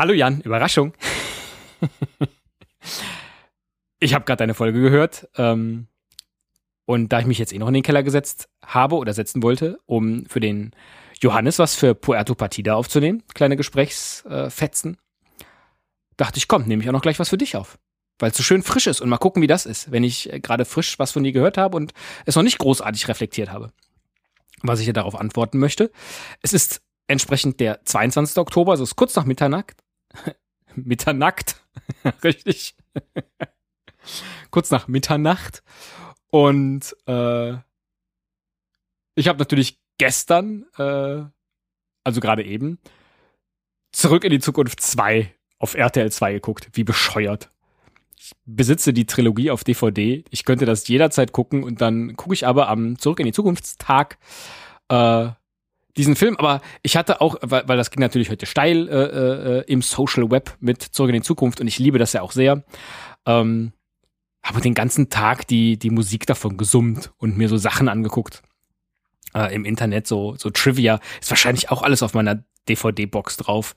Hallo Jan, Überraschung. ich habe gerade deine Folge gehört ähm, und da ich mich jetzt eh noch in den Keller gesetzt habe oder setzen wollte, um für den Johannes was für Puerto Partida aufzunehmen, kleine Gesprächsfetzen, äh, dachte ich, komm, nehme ich auch noch gleich was für dich auf. Weil es so schön frisch ist und mal gucken, wie das ist, wenn ich äh, gerade frisch was von dir gehört habe und es noch nicht großartig reflektiert habe. Was ich dir darauf antworten möchte. Es ist entsprechend der 22. Oktober, also ist kurz nach Mitternacht. Mitternacht, richtig. kurz nach Mitternacht. Und äh, ich habe natürlich gestern, äh, also gerade eben, zurück in die Zukunft 2 auf RTL 2 geguckt. Wie bescheuert. Ich besitze die Trilogie auf DVD. Ich könnte das jederzeit gucken und dann gucke ich aber am Zurück in die Zukunftstag äh, diesen Film, aber ich hatte auch, weil, weil das ging natürlich heute steil äh, äh, im Social Web mit Zurück in die Zukunft und ich liebe das ja auch sehr. Ähm, habe den ganzen Tag die, die Musik davon gesummt und mir so Sachen angeguckt. Äh, Im Internet, so, so Trivia. Ist wahrscheinlich auch alles auf meiner DVD-Box drauf.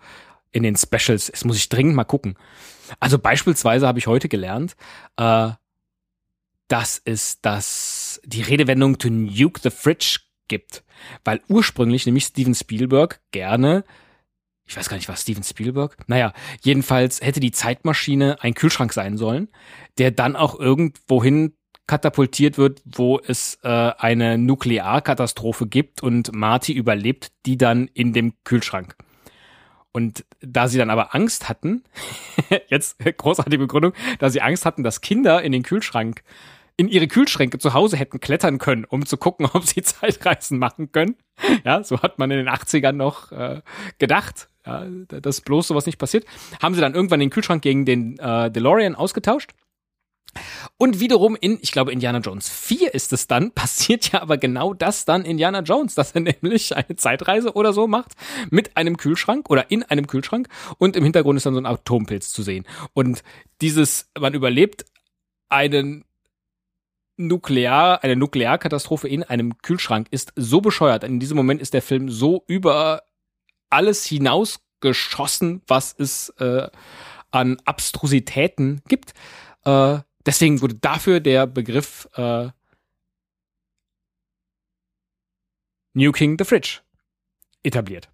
In den Specials. Das muss ich dringend mal gucken. Also beispielsweise habe ich heute gelernt, äh, dass es das, die Redewendung to nuke the fridge gibt. Weil ursprünglich nämlich Steven Spielberg gerne, ich weiß gar nicht, was Steven Spielberg, naja, jedenfalls hätte die Zeitmaschine ein Kühlschrank sein sollen, der dann auch irgendwohin katapultiert wird, wo es äh, eine Nuklearkatastrophe gibt und Marty überlebt die dann in dem Kühlschrank. Und da sie dann aber Angst hatten, jetzt großartige Begründung, da sie Angst hatten, dass Kinder in den Kühlschrank in ihre Kühlschränke zu Hause hätten klettern können, um zu gucken, ob sie Zeitreisen machen können. Ja, so hat man in den 80ern noch äh, gedacht, ja, dass bloß sowas nicht passiert. Haben sie dann irgendwann den Kühlschrank gegen den äh, DeLorean ausgetauscht. Und wiederum in, ich glaube, Indiana Jones 4 ist es dann, passiert ja aber genau das dann Indiana Jones, dass er nämlich eine Zeitreise oder so macht mit einem Kühlschrank oder in einem Kühlschrank und im Hintergrund ist dann so ein Atompilz zu sehen. Und dieses, man überlebt einen Nuklear, eine Nuklearkatastrophe in einem Kühlschrank ist so bescheuert. In diesem Moment ist der Film so über alles hinausgeschossen, was es äh, an Abstrusitäten gibt. Äh, deswegen wurde dafür der Begriff äh, Nuking the Fridge etabliert.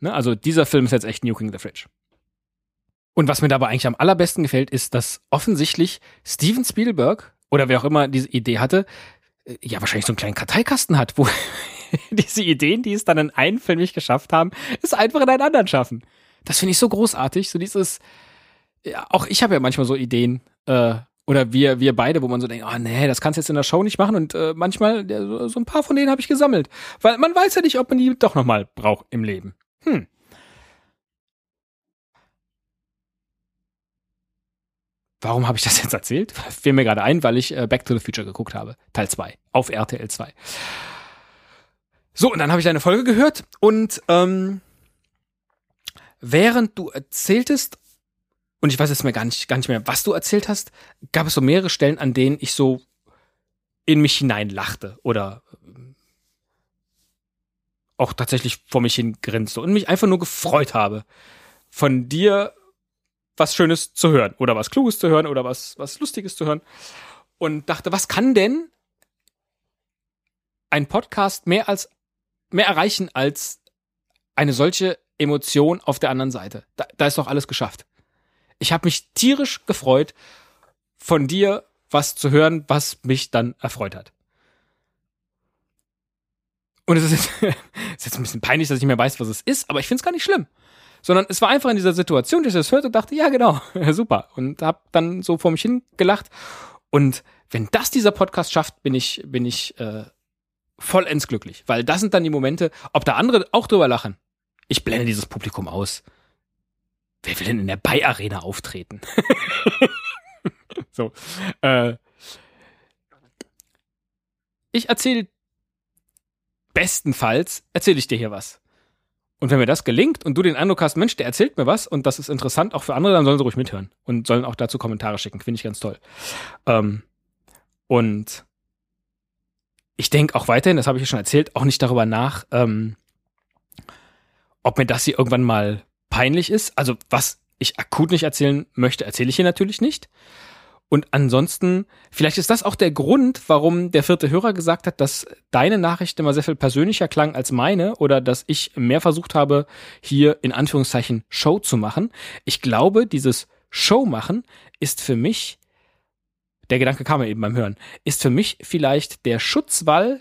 Ne? Also dieser Film ist jetzt echt Nuking the Fridge. Und was mir dabei eigentlich am allerbesten gefällt, ist, dass offensichtlich Steven Spielberg oder wer auch immer diese Idee hatte, äh, ja wahrscheinlich so einen kleinen Karteikasten hat, wo diese Ideen, die es dann in einen Film nicht geschafft haben, es einfach in einen anderen schaffen. Das finde ich so großartig, so dieses, ja, auch ich habe ja manchmal so Ideen, äh, oder wir, wir beide, wo man so denkt, oh nee, das kannst du jetzt in der Show nicht machen und äh, manchmal, ja, so ein paar von denen habe ich gesammelt. Weil man weiß ja nicht, ob man die doch nochmal braucht im Leben. Hm. Warum habe ich das jetzt erzählt? Fiel mir gerade ein, weil ich äh, Back to the Future geguckt habe. Teil 2. Auf RTL 2. So, und dann habe ich deine Folge gehört und ähm, während du erzähltest, und ich weiß jetzt mir gar nicht, gar nicht mehr, was du erzählt hast, gab es so mehrere Stellen, an denen ich so in mich hinein lachte oder ähm, auch tatsächlich vor mich hin grinste und mich einfach nur gefreut habe, von dir was Schönes zu hören oder was Kluges zu hören oder was, was Lustiges zu hören. Und dachte, was kann denn ein Podcast mehr als, mehr erreichen als eine solche Emotion auf der anderen Seite? Da, da ist doch alles geschafft. Ich habe mich tierisch gefreut, von dir was zu hören, was mich dann erfreut hat. Und es ist, jetzt, ist jetzt ein bisschen peinlich, dass ich nicht mehr weiß, was es ist, aber ich finde es gar nicht schlimm sondern es war einfach in dieser Situation, dass ich das hörte und dachte, ja, genau, super. Und hab dann so vor mich hingelacht. Und wenn das dieser Podcast schafft, bin ich, bin ich äh, vollends glücklich. Weil das sind dann die Momente, ob da andere auch drüber lachen. Ich blende dieses Publikum aus. Wer will denn in der Bay Arena auftreten? so. Äh, ich erzähle bestenfalls erzähle ich dir hier was. Und wenn mir das gelingt und du den Eindruck hast, Mensch, der erzählt mir was und das ist interessant auch für andere, dann sollen sie ruhig mithören und sollen auch dazu Kommentare schicken. Finde ich ganz toll. Ähm, und ich denke auch weiterhin, das habe ich ja schon erzählt, auch nicht darüber nach, ähm, ob mir das hier irgendwann mal peinlich ist. Also was ich akut nicht erzählen möchte, erzähle ich hier natürlich nicht. Und ansonsten, vielleicht ist das auch der Grund, warum der vierte Hörer gesagt hat, dass deine Nachricht immer sehr viel persönlicher klang als meine oder dass ich mehr versucht habe, hier in Anführungszeichen Show zu machen. Ich glaube, dieses Show machen ist für mich, der Gedanke kam mir eben beim Hören, ist für mich vielleicht der Schutzwall,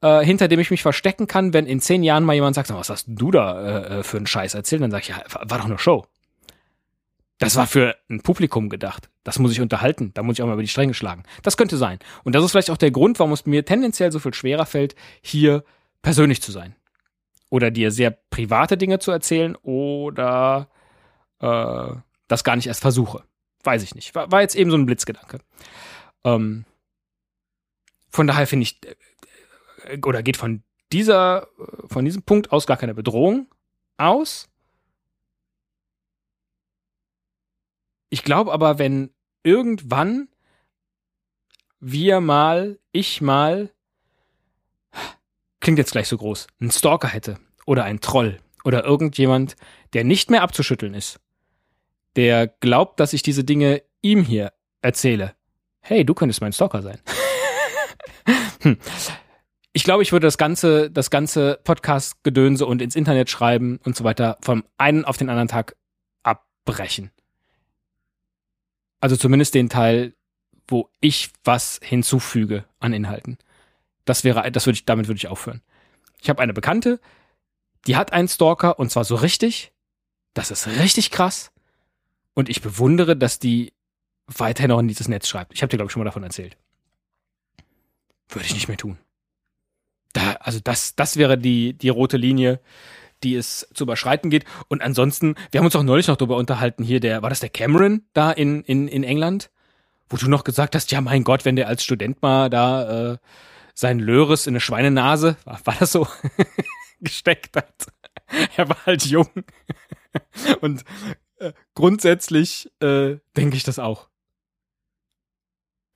äh, hinter dem ich mich verstecken kann, wenn in zehn Jahren mal jemand sagt, was hast du da äh, äh für einen Scheiß erzählt? Dann sage ich, ja, war doch nur Show. Das war für ein Publikum gedacht. Das muss ich unterhalten. Da muss ich auch mal über die Stränge schlagen. Das könnte sein. Und das ist vielleicht auch der Grund, warum es mir tendenziell so viel schwerer fällt, hier persönlich zu sein. Oder dir sehr private Dinge zu erzählen oder äh, das gar nicht erst versuche. Weiß ich nicht. War, war jetzt eben so ein Blitzgedanke. Ähm, von daher finde ich, äh, oder geht von dieser, von diesem Punkt aus gar keine Bedrohung aus. Ich glaube aber, wenn irgendwann wir mal, ich mal, klingt jetzt gleich so groß, einen Stalker hätte oder ein Troll oder irgendjemand, der nicht mehr abzuschütteln ist, der glaubt, dass ich diese Dinge ihm hier erzähle. Hey, du könntest mein Stalker sein. hm. Ich glaube, ich würde das ganze, das ganze Podcast-Gedönse und ins Internet schreiben und so weiter vom einen auf den anderen Tag abbrechen. Also zumindest den Teil, wo ich was hinzufüge an Inhalten. Das wäre, das würde ich, damit würde ich aufhören. Ich habe eine Bekannte, die hat einen Stalker und zwar so richtig. Das ist richtig krass. Und ich bewundere, dass die weiterhin noch in dieses Netz schreibt. Ich habe dir, glaube ich, schon mal davon erzählt. Würde ich nicht mehr tun. Da, also das, das wäre die, die rote Linie, die es zu überschreiten geht. Und ansonsten, wir haben uns auch neulich noch darüber unterhalten, hier der, war das der Cameron da in, in, in England? Wo du noch gesagt hast, ja mein Gott, wenn der als Student mal da äh, sein Löres in eine Schweinenase, war, war das so, gesteckt hat. er war halt jung. Und äh, grundsätzlich äh, denke ich das auch.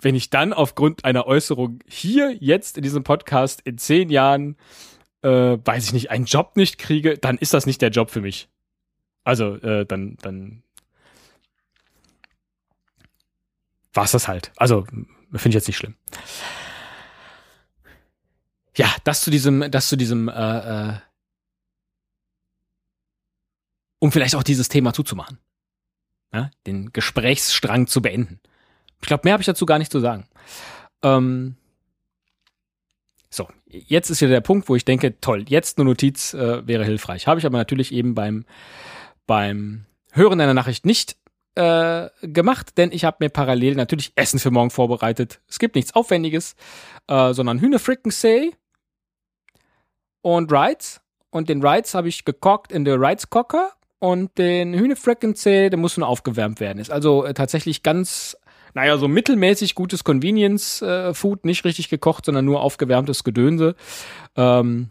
Wenn ich dann aufgrund einer Äußerung hier jetzt in diesem Podcast in zehn Jahren äh, weiß ich nicht, einen Job nicht kriege, dann ist das nicht der Job für mich. Also, äh, dann, dann war es das halt. Also, finde ich jetzt nicht schlimm. Ja, das zu diesem, das zu diesem, äh, äh, um vielleicht auch dieses Thema zuzumachen. Ja, den Gesprächsstrang zu beenden. Ich glaube, mehr habe ich dazu gar nicht zu sagen. Ähm, so, jetzt ist hier der Punkt, wo ich denke, toll, jetzt eine Notiz äh, wäre hilfreich. Habe ich aber natürlich eben beim, beim Hören einer Nachricht nicht äh, gemacht, denn ich habe mir parallel natürlich Essen für morgen vorbereitet. Es gibt nichts Aufwendiges, äh, sondern Hühnerfrickensee und Rides. Und den Rides habe ich gekocht in der Rides Cocker und den Hühnerfrickensee, der muss nur aufgewärmt werden. Ist also äh, tatsächlich ganz naja, so mittelmäßig gutes Convenience-Food, nicht richtig gekocht, sondern nur aufgewärmtes Gedönse. Ähm,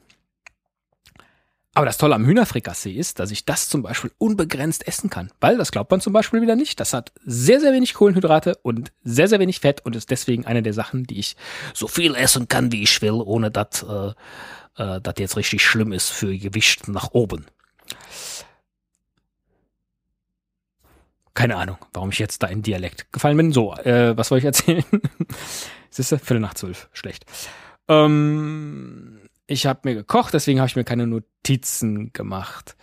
aber das Tolle am Hühnerfrikassee ist, dass ich das zum Beispiel unbegrenzt essen kann. Weil, das glaubt man zum Beispiel wieder nicht. Das hat sehr, sehr wenig Kohlenhydrate und sehr, sehr wenig Fett und ist deswegen eine der Sachen, die ich so viel essen kann, wie ich will, ohne dass äh, äh, das jetzt richtig schlimm ist für Gewicht nach oben. Keine Ahnung, warum ich jetzt da in Dialekt gefallen bin. So, äh, was soll ich erzählen? es ist Viertel nach zwölf. Schlecht. Ähm, ich habe mir gekocht, deswegen habe ich mir keine Notizen gemacht.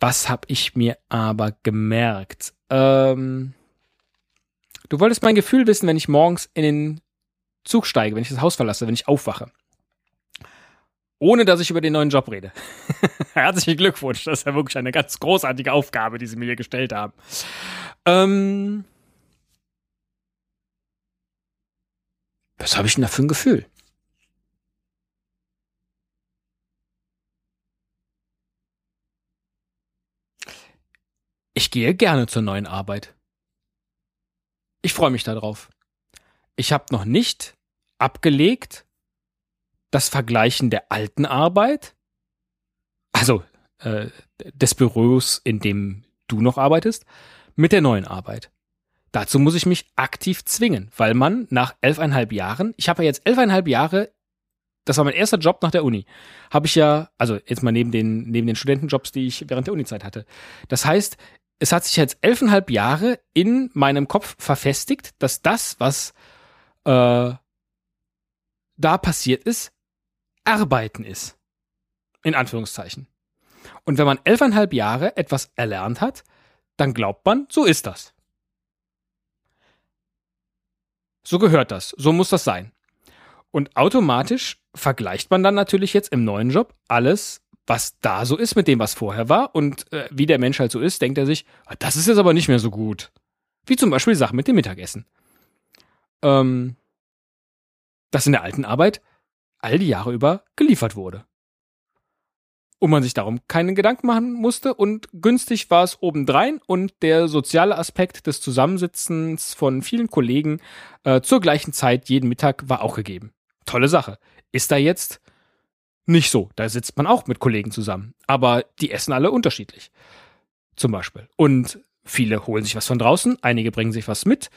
Was habe ich mir aber gemerkt? Ähm, du wolltest mein Gefühl wissen, wenn ich morgens in den Zug steige, wenn ich das Haus verlasse, wenn ich aufwache ohne dass ich über den neuen Job rede. Herzlichen Glückwunsch, das ist ja wirklich eine ganz großartige Aufgabe, die Sie mir hier gestellt haben. Ähm, was habe ich denn da für ein Gefühl? Ich gehe gerne zur neuen Arbeit. Ich freue mich darauf. Ich habe noch nicht abgelegt, das Vergleichen der alten Arbeit, also äh, des Büros, in dem du noch arbeitest, mit der neuen Arbeit. Dazu muss ich mich aktiv zwingen, weil man nach elfeinhalb Jahren, ich habe ja jetzt elfeinhalb Jahre das war mein erster Job nach der Uni. Habe ich ja, also jetzt mal neben den, neben den Studentenjobs, die ich während der Unizeit hatte. Das heißt, es hat sich jetzt elfeinhalb Jahre in meinem Kopf verfestigt, dass das, was äh, da passiert ist, Arbeiten ist. In Anführungszeichen. Und wenn man elfeinhalb Jahre etwas erlernt hat, dann glaubt man, so ist das. So gehört das. So muss das sein. Und automatisch vergleicht man dann natürlich jetzt im neuen Job alles, was da so ist mit dem, was vorher war. Und äh, wie der Mensch halt so ist, denkt er sich, ah, das ist jetzt aber nicht mehr so gut. Wie zum Beispiel Sachen mit dem Mittagessen. Ähm, das in der alten Arbeit all die Jahre über geliefert wurde. Und man sich darum keinen Gedanken machen musste und günstig war es obendrein und der soziale Aspekt des Zusammensitzens von vielen Kollegen äh, zur gleichen Zeit jeden Mittag war auch gegeben. Tolle Sache. Ist da jetzt nicht so. Da sitzt man auch mit Kollegen zusammen. Aber die essen alle unterschiedlich. Zum Beispiel. Und viele holen sich was von draußen, einige bringen sich was mit.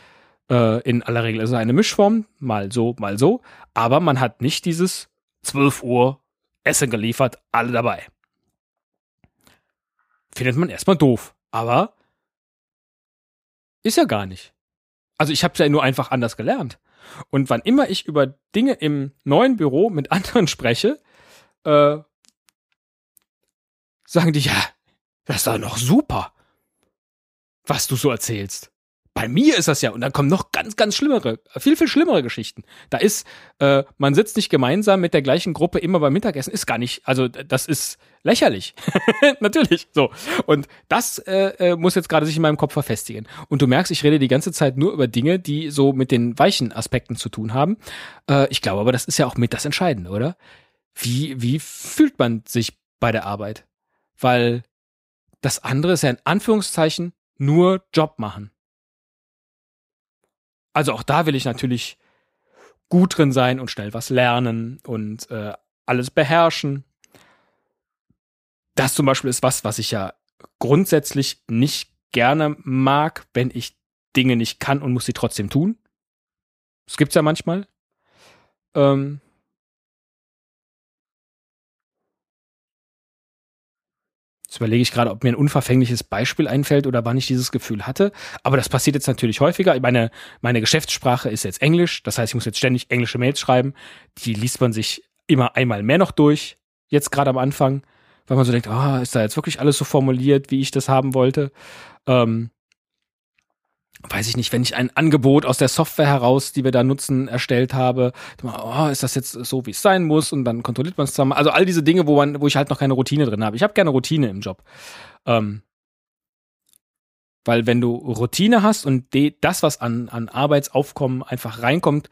Äh, in aller Regel ist es eine Mischform, mal so, mal so. Aber man hat nicht dieses 12 Uhr Essen geliefert, alle dabei. Findet man erstmal doof. Aber ist ja gar nicht. Also ich habe es ja nur einfach anders gelernt. Und wann immer ich über Dinge im neuen Büro mit anderen spreche, äh, sagen die, ja, das ist doch noch super, was du so erzählst. Bei mir ist das ja, und dann kommen noch ganz, ganz schlimmere, viel, viel schlimmere Geschichten. Da ist, äh, man sitzt nicht gemeinsam mit der gleichen Gruppe immer beim Mittagessen, ist gar nicht, also das ist lächerlich. Natürlich, so. Und das äh, äh, muss jetzt gerade sich in meinem Kopf verfestigen. Und du merkst, ich rede die ganze Zeit nur über Dinge, die so mit den weichen Aspekten zu tun haben. Äh, ich glaube aber, das ist ja auch mit das Entscheidende, oder? wie, wie fühlt man sich bei der Arbeit? Weil das andere ist ja in Anführungszeichen nur Job machen. Also auch da will ich natürlich gut drin sein und schnell was lernen und äh, alles beherrschen. Das zum Beispiel ist was, was ich ja grundsätzlich nicht gerne mag, wenn ich Dinge nicht kann und muss sie trotzdem tun. Das gibt's ja manchmal. Ähm, Jetzt überlege ich gerade, ob mir ein unverfängliches Beispiel einfällt oder wann ich dieses Gefühl hatte. Aber das passiert jetzt natürlich häufiger. Meine, meine Geschäftssprache ist jetzt Englisch. Das heißt, ich muss jetzt ständig englische Mails schreiben. Die liest man sich immer einmal mehr noch durch. Jetzt gerade am Anfang. Weil man so denkt, ah, oh, ist da jetzt wirklich alles so formuliert, wie ich das haben wollte? Ähm, weiß ich nicht, wenn ich ein Angebot aus der Software heraus, die wir da nutzen, erstellt habe, oh, ist das jetzt so, wie es sein muss und dann kontrolliert man es zusammen. Also all diese Dinge, wo man, wo ich halt noch keine Routine drin habe. Ich habe gerne Routine im Job. Ähm, weil wenn du Routine hast und das, was an, an Arbeitsaufkommen einfach reinkommt,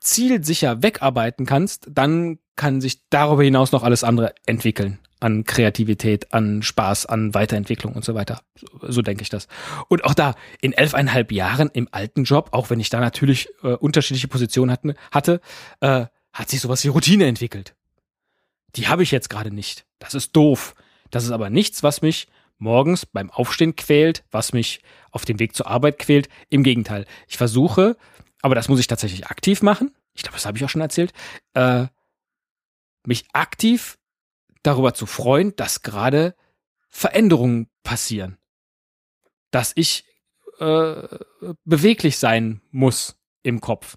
zielsicher wegarbeiten kannst, dann kann sich darüber hinaus noch alles andere entwickeln an Kreativität, an Spaß, an Weiterentwicklung und so weiter. So, so denke ich das. Und auch da, in elfeinhalb Jahren im alten Job, auch wenn ich da natürlich äh, unterschiedliche Positionen hatten, hatte, äh, hat sich sowas wie Routine entwickelt. Die habe ich jetzt gerade nicht. Das ist doof. Das ist aber nichts, was mich morgens beim Aufstehen quält, was mich auf dem Weg zur Arbeit quält. Im Gegenteil. Ich versuche, aber das muss ich tatsächlich aktiv machen. Ich glaube, das habe ich auch schon erzählt. Äh, mich aktiv darüber zu freuen, dass gerade Veränderungen passieren. Dass ich äh, beweglich sein muss im Kopf.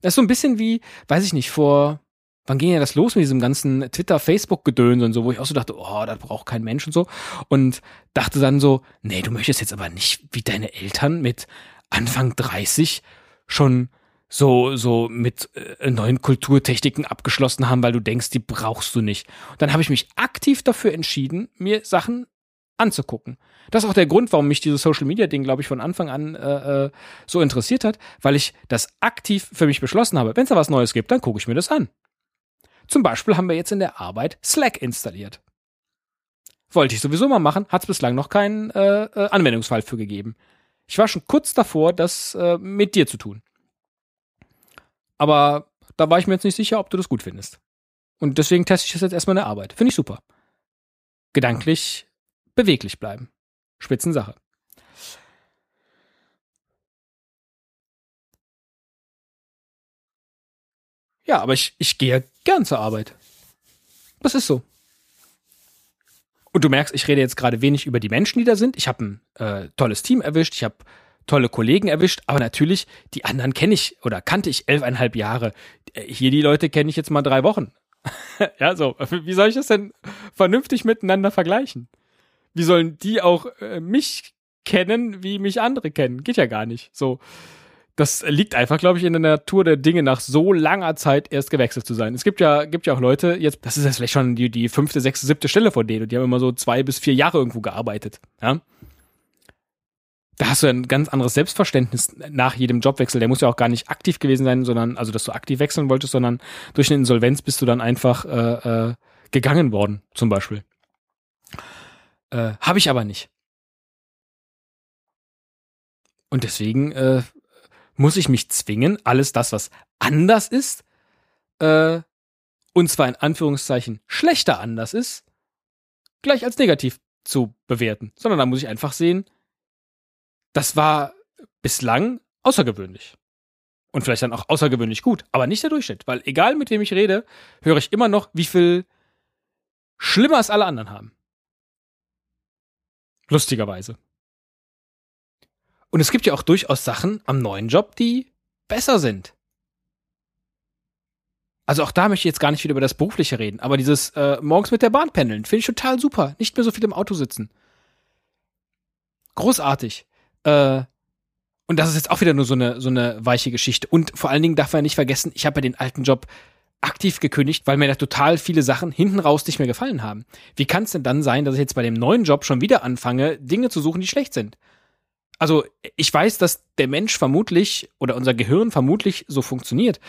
Das ist so ein bisschen wie, weiß ich nicht, vor, wann ging ja das los mit diesem ganzen Twitter, Facebook-Gedöns und so, wo ich auch so dachte, oh, das braucht kein Mensch und so. Und dachte dann so, nee, du möchtest jetzt aber nicht wie deine Eltern mit Anfang 30 schon so, so mit äh, neuen Kulturtechniken abgeschlossen haben, weil du denkst, die brauchst du nicht. Und dann habe ich mich aktiv dafür entschieden, mir Sachen anzugucken. Das ist auch der Grund, warum mich dieses Social Media Ding, glaube ich, von Anfang an äh, äh, so interessiert hat, weil ich das aktiv für mich beschlossen habe. Wenn es da was Neues gibt, dann gucke ich mir das an. Zum Beispiel haben wir jetzt in der Arbeit Slack installiert. Wollte ich sowieso mal machen, hat es bislang noch keinen äh, äh, Anwendungsfall für gegeben. Ich war schon kurz davor, das äh, mit dir zu tun. Aber da war ich mir jetzt nicht sicher, ob du das gut findest. Und deswegen teste ich das jetzt erstmal in der Arbeit. Finde ich super. Gedanklich beweglich bleiben. Spitzensache. Ja, aber ich, ich gehe gern zur Arbeit. Das ist so. Und du merkst, ich rede jetzt gerade wenig über die Menschen, die da sind. Ich habe ein äh, tolles Team erwischt, ich habe tolle Kollegen erwischt, aber natürlich, die anderen kenne ich oder kannte ich elfeinhalb Jahre. Äh, hier die Leute kenne ich jetzt mal drei Wochen. ja, so. Wie soll ich das denn vernünftig miteinander vergleichen? Wie sollen die auch äh, mich kennen, wie mich andere kennen? Geht ja gar nicht. So das liegt einfach, glaube ich, in der Natur der Dinge, nach so langer Zeit erst gewechselt zu sein. Es gibt ja, gibt ja auch Leute, jetzt, das ist jetzt vielleicht schon die, die fünfte, sechste, siebte Stelle von denen, und die haben immer so zwei bis vier Jahre irgendwo gearbeitet. Ja? Da hast du ein ganz anderes Selbstverständnis nach jedem Jobwechsel. Der muss ja auch gar nicht aktiv gewesen sein, sondern, also dass du aktiv wechseln wolltest, sondern durch eine Insolvenz bist du dann einfach äh, äh, gegangen worden, zum Beispiel. Äh, Habe ich aber nicht. Und deswegen äh, muss ich mich zwingen, alles das, was anders ist, äh, und zwar in Anführungszeichen schlechter anders ist, gleich als negativ zu bewerten, sondern da muss ich einfach sehen, das war bislang außergewöhnlich. Und vielleicht dann auch außergewöhnlich gut, aber nicht der Durchschnitt, weil egal mit wem ich rede, höre ich immer noch, wie viel schlimmer es alle anderen haben. Lustigerweise. Und es gibt ja auch durchaus Sachen am neuen Job, die besser sind. Also auch da möchte ich jetzt gar nicht wieder über das Berufliche reden, aber dieses äh, morgens mit der Bahn pendeln finde ich total super. Nicht mehr so viel im Auto sitzen. Großartig. Äh, und das ist jetzt auch wieder nur so eine, so eine weiche Geschichte. Und vor allen Dingen darf man ja nicht vergessen, ich habe ja den alten Job aktiv gekündigt, weil mir da total viele Sachen hinten raus nicht mehr gefallen haben. Wie kann es denn dann sein, dass ich jetzt bei dem neuen Job schon wieder anfange, Dinge zu suchen, die schlecht sind? also ich weiß, dass der Mensch vermutlich oder unser Gehirn vermutlich so funktioniert.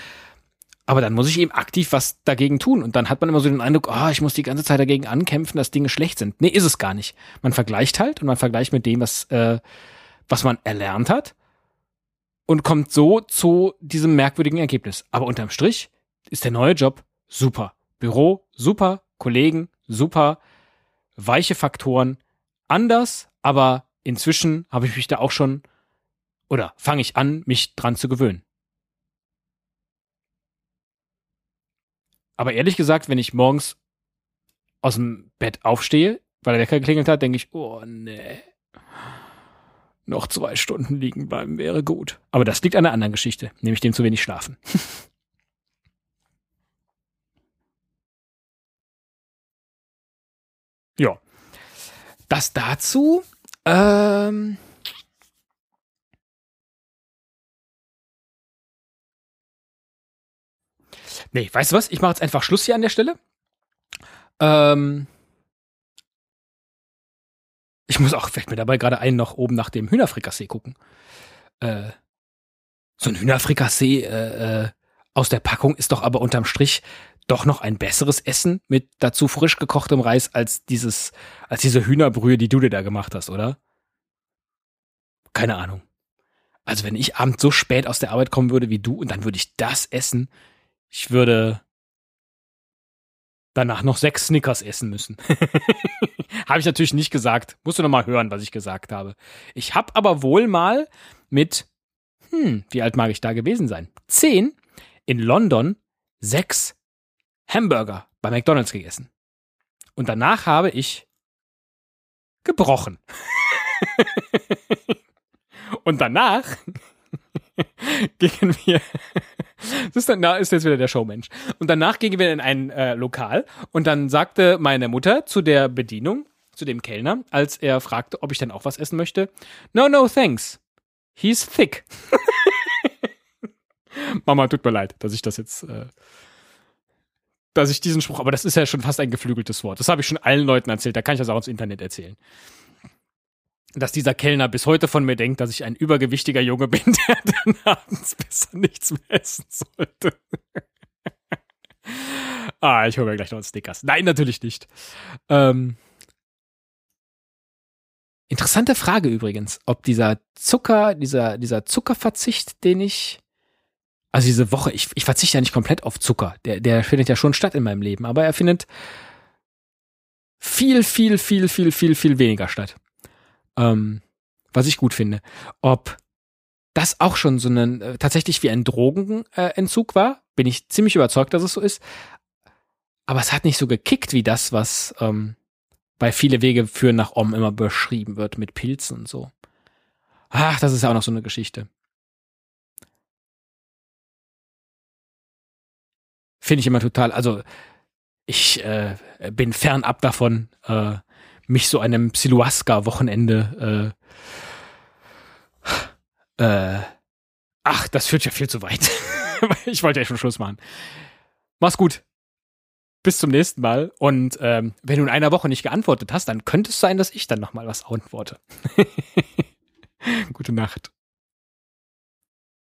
Aber dann muss ich eben aktiv was dagegen tun. Und dann hat man immer so den Eindruck, ah, oh, ich muss die ganze Zeit dagegen ankämpfen, dass Dinge schlecht sind. Nee, ist es gar nicht. Man vergleicht halt und man vergleicht mit dem, was, äh, was man erlernt hat und kommt so zu diesem merkwürdigen Ergebnis. Aber unterm Strich ist der neue Job super. Büro super, Kollegen super, weiche Faktoren anders, aber inzwischen habe ich mich da auch schon oder fange ich an, mich dran zu gewöhnen. Aber ehrlich gesagt, wenn ich morgens aus dem Bett aufstehe, weil der Wecker geklingelt hat, denke ich, oh nee. Noch zwei Stunden liegen bleiben wäre gut. Aber das liegt an einer anderen Geschichte, nämlich dem zu wenig schlafen. ja. Das dazu. Ähm. Nee, weißt du was? Ich mache jetzt einfach Schluss hier an der Stelle. Ähm. Ich muss auch, fällt mir dabei gerade ein, noch oben nach dem Hühnerfrikassee gucken. Äh, so ein Hühnerfrikassee äh, äh, aus der Packung ist doch aber unterm Strich doch noch ein besseres Essen mit dazu frisch gekochtem Reis als dieses, als diese Hühnerbrühe, die du dir da gemacht hast, oder? Keine Ahnung. Also wenn ich abends so spät aus der Arbeit kommen würde wie du und dann würde ich das essen, ich würde danach noch sechs Snickers essen müssen. habe ich natürlich nicht gesagt. Musst du noch mal hören, was ich gesagt habe. Ich habe aber wohl mal mit, hm, wie alt mag ich da gewesen sein? Zehn in London sechs Hamburger bei McDonald's gegessen. Und danach habe ich gebrochen. Und danach gingen wir, das ist, dann, da ist jetzt wieder der Showmensch. Und danach gingen wir in ein äh, Lokal und dann sagte meine Mutter zu der Bedienung, zu dem Kellner, als er fragte, ob ich dann auch was essen möchte, no, no, thanks. He's thick. Mama, tut mir leid, dass ich das jetzt äh, dass ich diesen Spruch, aber das ist ja schon fast ein geflügeltes Wort. Das habe ich schon allen Leuten erzählt, da kann ich das auch ins Internet erzählen. Dass dieser Kellner bis heute von mir denkt, dass ich ein übergewichtiger Junge bin, der dann abends besser nichts mehr essen sollte. ah, ich hole mir gleich noch einen Stickers. Nein, natürlich nicht. Ähm, interessante Frage übrigens, ob dieser Zucker, dieser, dieser Zuckerverzicht, den ich also diese Woche, ich, ich verzichte ja nicht komplett auf Zucker. Der, der findet ja schon statt in meinem Leben, aber er findet viel, viel, viel, viel, viel, viel weniger statt. Ähm, was ich gut finde. Ob das auch schon so ein, äh, tatsächlich wie ein Drogenentzug war. Bin ich ziemlich überzeugt, dass es so ist. Aber es hat nicht so gekickt wie das, was ähm, bei viele Wege führen nach Om immer beschrieben wird mit Pilzen und so. Ach, das ist ja auch noch so eine Geschichte. Finde ich immer total, also ich äh, bin fernab davon, äh, mich so einem Psiluasca-Wochenende äh, äh, ach, das führt ja viel zu weit. ich wollte ja schon Schluss machen. Mach's gut. Bis zum nächsten Mal. Und ähm, wenn du in einer Woche nicht geantwortet hast, dann könnte es sein, dass ich dann nochmal was antworte. Gute Nacht.